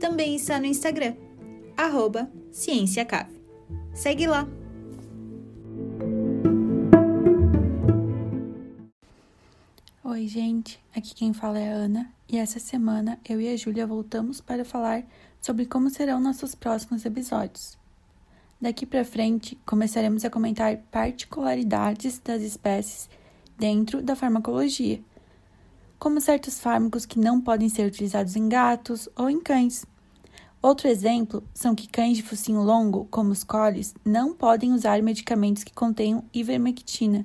também está no Instagram, arroba CiênciaCave. Segue lá! Oi, gente, aqui quem fala é a Ana e essa semana eu e a Júlia voltamos para falar sobre como serão nossos próximos episódios. Daqui para frente, começaremos a comentar particularidades das espécies dentro da farmacologia, como certos fármacos que não podem ser utilizados em gatos ou em cães. Outro exemplo são que cães de focinho longo, como os collies, não podem usar medicamentos que contenham ivermectina.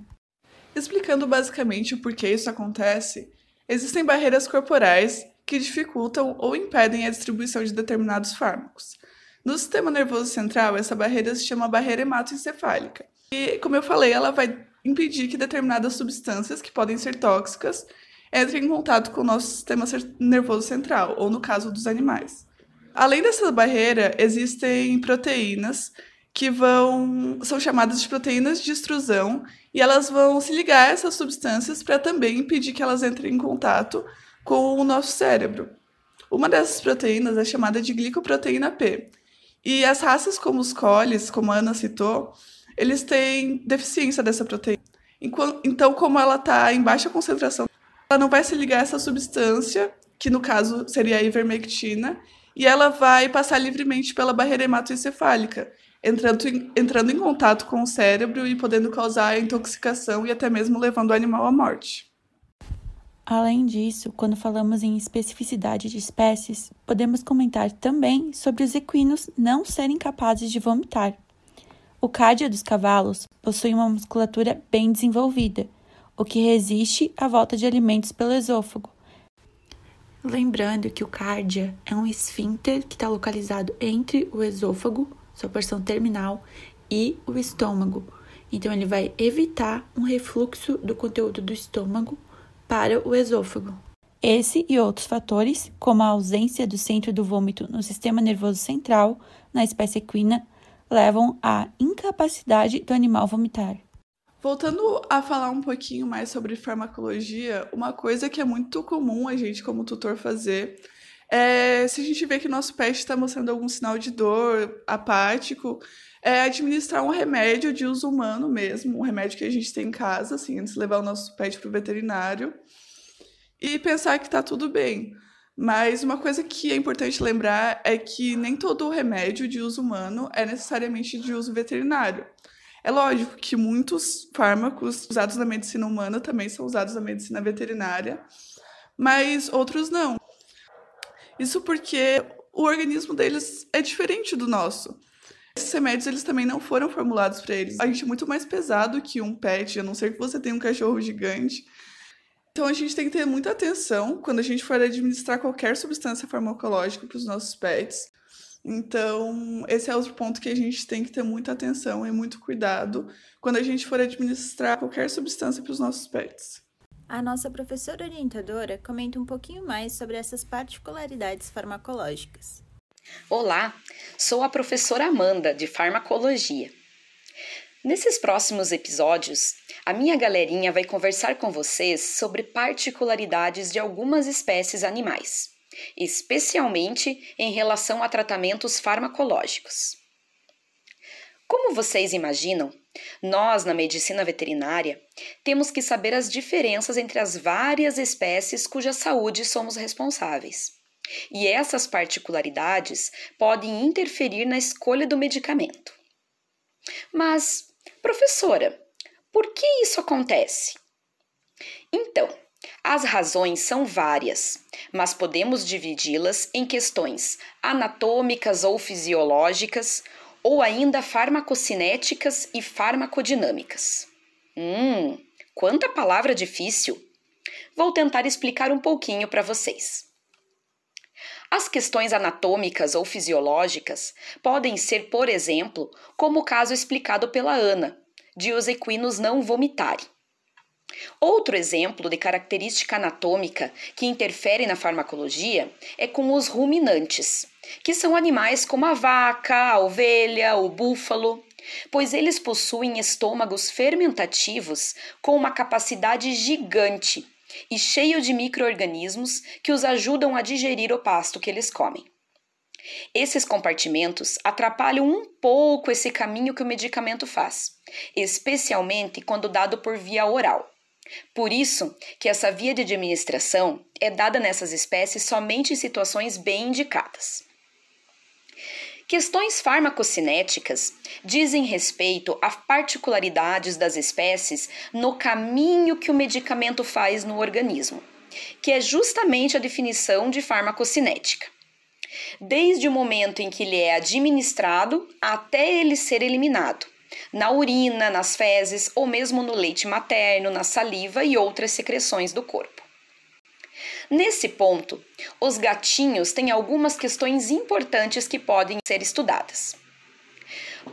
Explicando basicamente o porquê isso acontece, existem barreiras corporais que dificultam ou impedem a distribuição de determinados fármacos. No sistema nervoso central, essa barreira se chama barreira hematoencefálica. E, como eu falei, ela vai impedir que determinadas substâncias que podem ser tóxicas entrem em contato com o nosso sistema nervoso central, ou no caso dos animais. Além dessa barreira, existem proteínas que vão são chamadas de proteínas de extrusão e elas vão se ligar a essas substâncias para também impedir que elas entrem em contato com o nosso cérebro. Uma dessas proteínas é chamada de glicoproteína P. E as raças como os collies, como a Ana citou, eles têm deficiência dessa proteína. Então, como ela está em baixa concentração, ela não vai se ligar a essa substância, que no caso seria a ivermectina, e ela vai passar livremente pela barreira hematoencefálica, entrando em, entrando em contato com o cérebro e podendo causar intoxicação e até mesmo levando o animal à morte. Além disso, quando falamos em especificidade de espécies, podemos comentar também sobre os equinos não serem capazes de vomitar. O cádia dos cavalos possui uma musculatura bem desenvolvida, o que resiste à volta de alimentos pelo esôfago. Lembrando que o cárdia é um esfíncter que está localizado entre o esôfago sua porção terminal, e o estômago. Então, ele vai evitar um refluxo do conteúdo do estômago para o esôfago. Esse e outros fatores, como a ausência do centro do vômito no sistema nervoso central na espécie equina, levam à incapacidade do animal vomitar. Voltando a falar um pouquinho mais sobre farmacologia, uma coisa que é muito comum a gente, como tutor, fazer é, se a gente vê que nosso pet está mostrando algum sinal de dor apático, é administrar um remédio de uso humano mesmo, um remédio que a gente tem em casa, assim, antes de levar o nosso pet para o veterinário, e pensar que está tudo bem. Mas uma coisa que é importante lembrar é que nem todo remédio de uso humano é necessariamente de uso veterinário. É lógico que muitos fármacos usados na medicina humana também são usados na medicina veterinária, mas outros não. Isso porque o organismo deles é diferente do nosso. Esses remédios eles também não foram formulados para eles. A gente é muito mais pesado que um pet, a não ser que você tenha um cachorro gigante. Então a gente tem que ter muita atenção quando a gente for administrar qualquer substância farmacológica para os nossos pets. Então, esse é outro ponto que a gente tem que ter muita atenção e muito cuidado quando a gente for administrar qualquer substância para os nossos pets. A nossa professora orientadora comenta um pouquinho mais sobre essas particularidades farmacológicas. Olá, sou a professora Amanda, de Farmacologia. Nesses próximos episódios, a minha galerinha vai conversar com vocês sobre particularidades de algumas espécies animais, especialmente em relação a tratamentos farmacológicos. Como vocês imaginam, nós, na medicina veterinária, temos que saber as diferenças entre as várias espécies cuja saúde somos responsáveis. E essas particularidades podem interferir na escolha do medicamento. Mas, professora, por que isso acontece? Então, as razões são várias, mas podemos dividi-las em questões anatômicas ou fisiológicas ou ainda farmacocinéticas e farmacodinâmicas. Hum, quanta palavra difícil! Vou tentar explicar um pouquinho para vocês. As questões anatômicas ou fisiológicas podem ser, por exemplo, como o caso explicado pela Ana, de os equinos não vomitarem. Outro exemplo de característica anatômica que interfere na farmacologia é com os ruminantes, que são animais como a vaca, a ovelha, o búfalo, pois eles possuem estômagos fermentativos com uma capacidade gigante e cheio de microorganismos que os ajudam a digerir o pasto que eles comem. Esses compartimentos atrapalham um pouco esse caminho que o medicamento faz, especialmente quando dado por via oral. Por isso que essa via de administração é dada nessas espécies somente em situações bem indicadas. Questões farmacocinéticas dizem respeito a particularidades das espécies no caminho que o medicamento faz no organismo, que é justamente a definição de farmacocinética. Desde o momento em que ele é administrado até ele ser eliminado, na urina, nas fezes ou mesmo no leite materno, na saliva e outras secreções do corpo. Nesse ponto, os gatinhos têm algumas questões importantes que podem ser estudadas.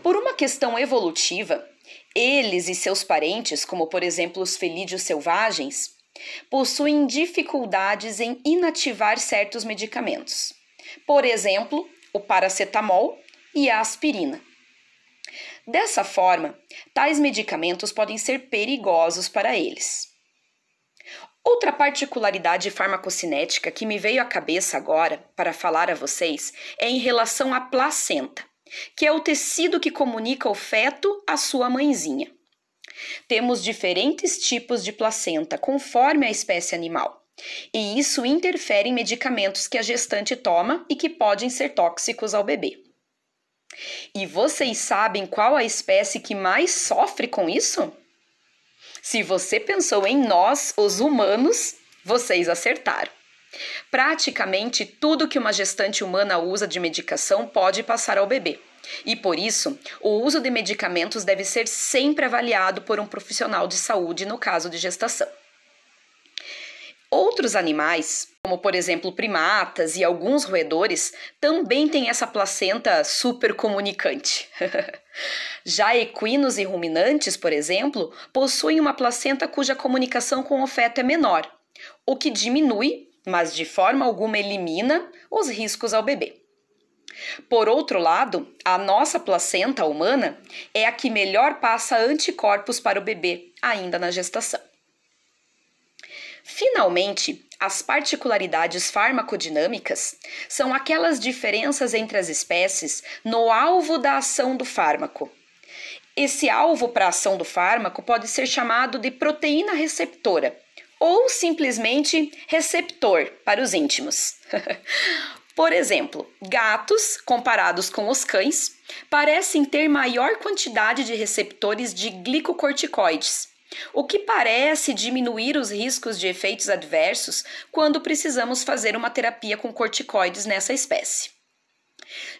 Por uma questão evolutiva, eles e seus parentes, como por exemplo os felídeos selvagens, possuem dificuldades em inativar certos medicamentos. Por exemplo, o paracetamol e a aspirina. Dessa forma, tais medicamentos podem ser perigosos para eles. Outra particularidade farmacocinética que me veio à cabeça agora para falar a vocês é em relação à placenta, que é o tecido que comunica o feto à sua mãezinha. Temos diferentes tipos de placenta conforme a espécie animal, e isso interfere em medicamentos que a gestante toma e que podem ser tóxicos ao bebê. E vocês sabem qual a espécie que mais sofre com isso? Se você pensou em nós, os humanos, vocês acertaram. Praticamente tudo que uma gestante humana usa de medicação pode passar ao bebê. E por isso, o uso de medicamentos deve ser sempre avaliado por um profissional de saúde no caso de gestação. Outros animais, como por exemplo primatas e alguns roedores, também têm essa placenta super comunicante. Já equinos e ruminantes, por exemplo, possuem uma placenta cuja comunicação com o feto é menor, o que diminui, mas de forma alguma elimina, os riscos ao bebê. Por outro lado, a nossa placenta humana é a que melhor passa anticorpos para o bebê, ainda na gestação. Finalmente, as particularidades farmacodinâmicas são aquelas diferenças entre as espécies no alvo da ação do fármaco. Esse alvo para a ação do fármaco pode ser chamado de proteína receptora ou simplesmente receptor para os íntimos. Por exemplo, gatos, comparados com os cães, parecem ter maior quantidade de receptores de glicocorticoides, o que parece diminuir os riscos de efeitos adversos quando precisamos fazer uma terapia com corticoides nessa espécie.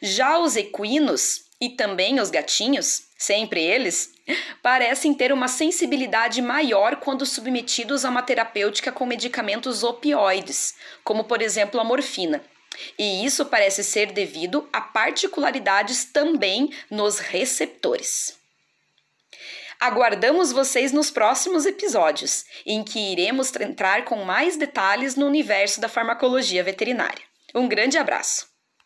Já os equinos e também os gatinhos, sempre eles, parecem ter uma sensibilidade maior quando submetidos a uma terapêutica com medicamentos opioides, como por exemplo a morfina. E isso parece ser devido a particularidades também nos receptores. Aguardamos vocês nos próximos episódios, em que iremos entrar com mais detalhes no universo da farmacologia veterinária. Um grande abraço!